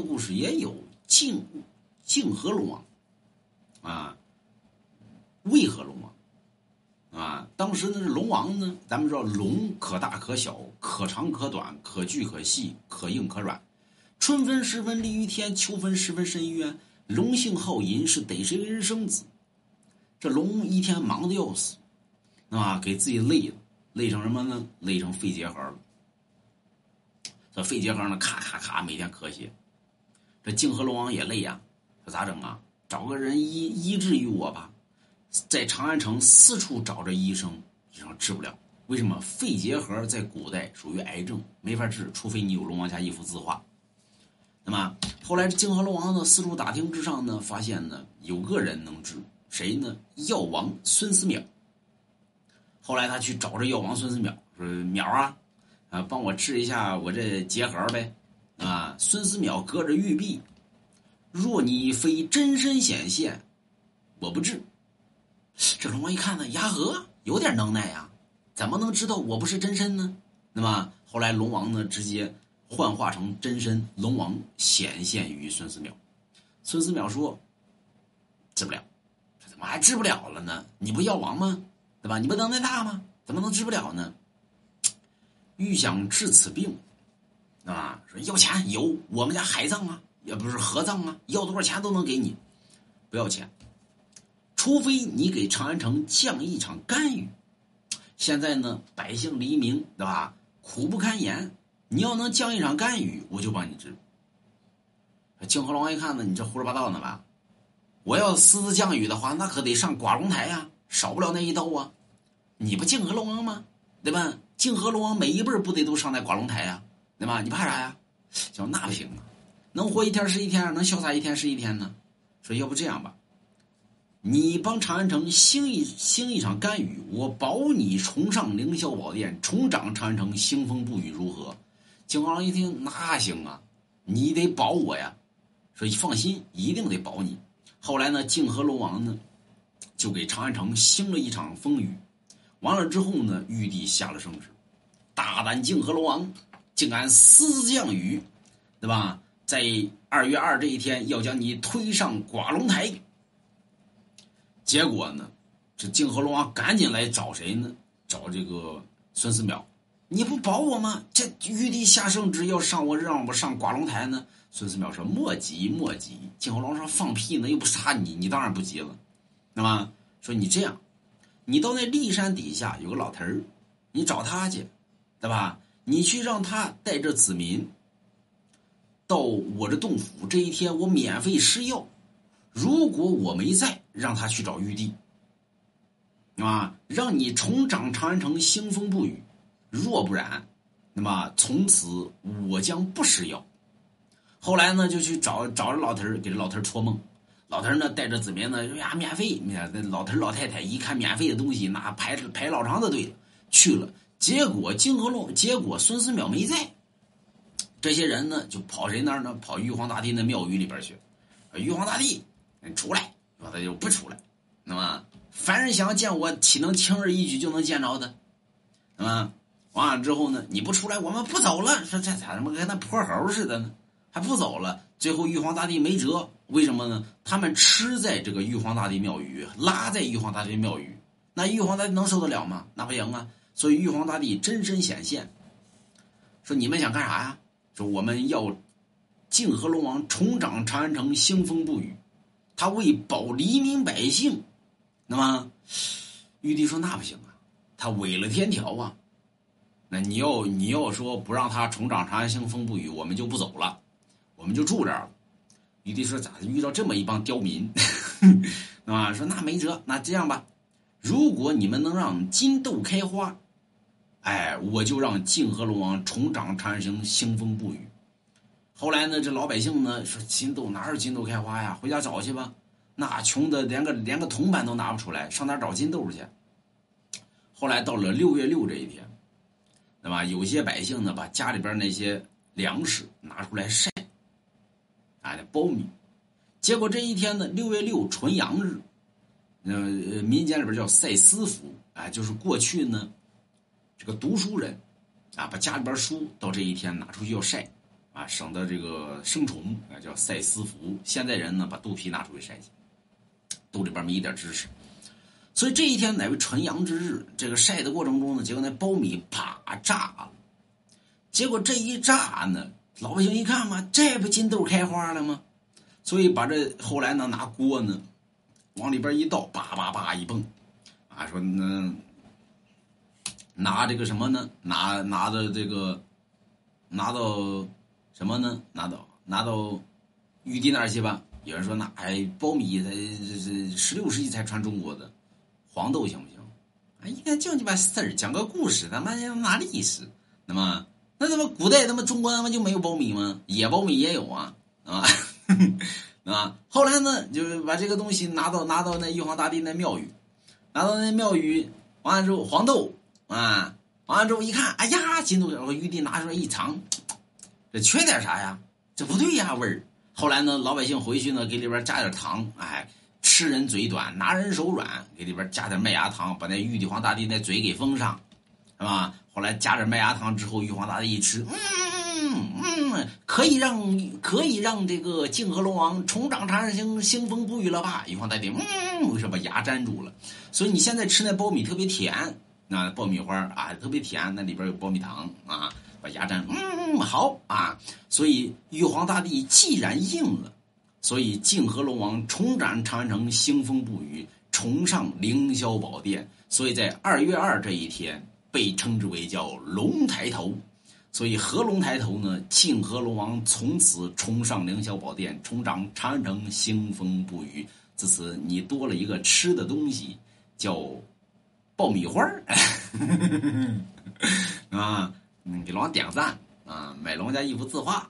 故事也有泾泾河龙王，啊，渭河龙王，啊，当时呢，龙王呢，咱们知道龙可大可小，可长可短，可巨可细，可硬可软。春分时分立于天，秋分时分深于渊。龙性好淫，是逮谁人生子。这龙一天忙的要死，啊，给自己累了，累成什么呢？累成肺结核了。这肺结核呢，咔咔咔，每天咳血。这泾河龙王也累呀，说咋整啊？找个人医医治于我吧。在长安城四处找着医生，医生治不了。为什么？肺结核在古代属于癌症，没法治，除非你有龙王家一幅字画。那么后来泾河龙王呢，四处打听之上呢，发现呢有个人能治。谁呢？药王孙思邈。后来他去找这药王孙思邈，说：“淼啊，啊，帮我治一下我这结核呗。”啊，孙思邈隔着玉璧，若你非真身显现，我不治。这龙王一看呢，呀呵，有点能耐呀，怎么能知道我不是真身呢？那么后来龙王呢，直接幻化成真身，龙王显现于孙思邈。孙思邈说：“治不了。”怎么还治不了了呢？你不药王吗？对吧？你不能耐大吗？怎么能治不了呢？欲想治此病，啊，说要钱有，我们家海葬啊，也不是合葬啊，要多少钱都能给你，不要钱，除非你给长安城降一场干雨。现在呢，百姓黎民，对吧？苦不堪言，你要能降一场干雨，我就帮你治。泾河龙王一看呢，你这胡说八道呢吧？我要私自降雨的话，那可得上寡龙台呀，少不了那一刀啊！你不泾河龙王吗？对吧？泾河龙王每一辈不得都上在寡龙台呀？对吧？你怕啥呀？叫那不行啊，能活一天是一天，能潇洒一天是一天呢。说要不这样吧，你帮长安城兴一兴一场干雨，我保你重上凌霄宝殿，重掌长安城，兴风不雨，如何？泾河王一听，那行啊，你得保我呀。说放心，一定得保你。后来呢，泾河龙王呢，就给长安城兴了一场风雨。完了之后呢，玉帝下了圣旨，大胆泾河龙王，竟敢私降雨，对吧？在二月二这一天，要将你推上寡龙台。结果呢，这泾河龙王赶紧来找谁呢？找这个孙思邈。你不保我吗？这玉帝下圣旨要上我，让我上寡龙台呢。孙思邈说：“莫急，莫急。”泾河龙王说：“放屁呢，又不杀你，你当然不急了。”那么说你这样，你到那骊山底下有个老头儿，你找他去，对吧？你去让他带着子民到我这洞府，这一天我免费施药。如果我没在，让他去找玉帝，啊，让你重掌长安城，兴风不雨。若不然，那么从此我将不施药。后来呢，就去找找着老头，给这老头儿托梦。老头呢，带着子民呢，呀，免费。那老头老太太一看免费的东西，那排排老长的队去了。结果泾河路，结果孙思邈没在。这些人呢，就跑谁那儿呢？跑玉皇大帝那庙宇里边去。玉皇大帝，你出来，他就不出来。那么，凡人想见我，岂能轻而易举就能见着的？那么，完了之后呢，你不出来，我们不走了。说这咋他妈跟那泼猴似的呢？还不走了，最后玉皇大帝没辙，为什么呢？他们吃在这个玉皇大帝庙宇，拉在玉皇大帝庙宇，那玉皇大帝能受得了吗？那不行啊！所以玉皇大帝真身显现，说你们想干啥呀？说我们要泾河龙王重掌长安城，兴风不雨，他为保黎民百姓。那么玉帝说那不行啊，他违了天条啊！那你要你要说不让他重掌长安，兴风不雨，我们就不走了。我们就住这儿了。玉帝说：“咋遇到这么一帮刁民？啊，说那没辙，那这样吧，如果你们能让金豆开花，哎，我就让泾河龙王重掌长安城，兴风不雨。后来呢，这老百姓呢说金豆哪有金豆开花呀？回家找去吧。那穷的连个连个铜板都拿不出来，上哪找金豆去？后来到了六月六这一天，对吧？有些百姓呢，把家里边那些粮食拿出来晒。”哎，苞米，结果这一天呢，六月六纯阳日，呃，民间里边叫赛私服，哎，就是过去呢，这个读书人，啊，把家里边书到这一天拿出去要晒，啊，省得这个生虫啊，叫赛斯福。现在人呢，把肚皮拿出去晒去，肚里边没一点知识。所以这一天乃为纯阳之日，这个晒的过程中呢，结果那苞米啪炸了。结果这一炸呢，老百姓一看嘛，这不金豆开花了吗？所以把这后来呢，拿锅呢，往里边一倒，叭叭叭一蹦，啊，说那拿这个什么呢？拿拿的这个拿到什么呢？拿到拿到玉帝那儿去吧。有人说那哎，苞米它这是十六世纪才传中国的。黄豆行不行？啊，应该讲几把事儿，讲个故事，他妈要拿历史。那么，那他妈古代他妈中国他妈就没有苞米吗？野苞米也有啊，啊，啊。后来呢，就是把这个东西拿到拿到那玉皇大帝那庙宇，拿到那庙宇，完了之后黄豆啊，完了之后一看，哎呀，金豆角，玉帝拿出来一尝，这缺点啥呀？这不对呀，味儿。后来呢，老百姓回去呢，给里边加点糖，哎。吃人嘴短，拿人手软，给里边加点麦芽糖，把那玉帝皇大帝那嘴给封上，是吧？后来加点麦芽糖之后，玉皇大帝一吃，嗯嗯嗯，可以让可以让这个泾河龙王重掌长生，兴风不雨了吧？玉皇大帝嗯，为什么把牙粘住了？所以你现在吃那苞米特别甜，那爆米花啊特别甜，那里边有爆米糖啊，把牙粘，嗯好啊。所以玉皇大帝既然应了。所以，泾河龙王重掌长安城，兴风不雨，重上凌霄宝殿。所以在二月二这一天，被称之为叫龙抬头。所以合龙抬头呢，泾河龙王从此重上凌霄宝殿，重掌长安城，兴风不雨。自此，你多了一个吃的东西，叫爆米花 啊，给龙王点个赞啊，买龙家一幅字画。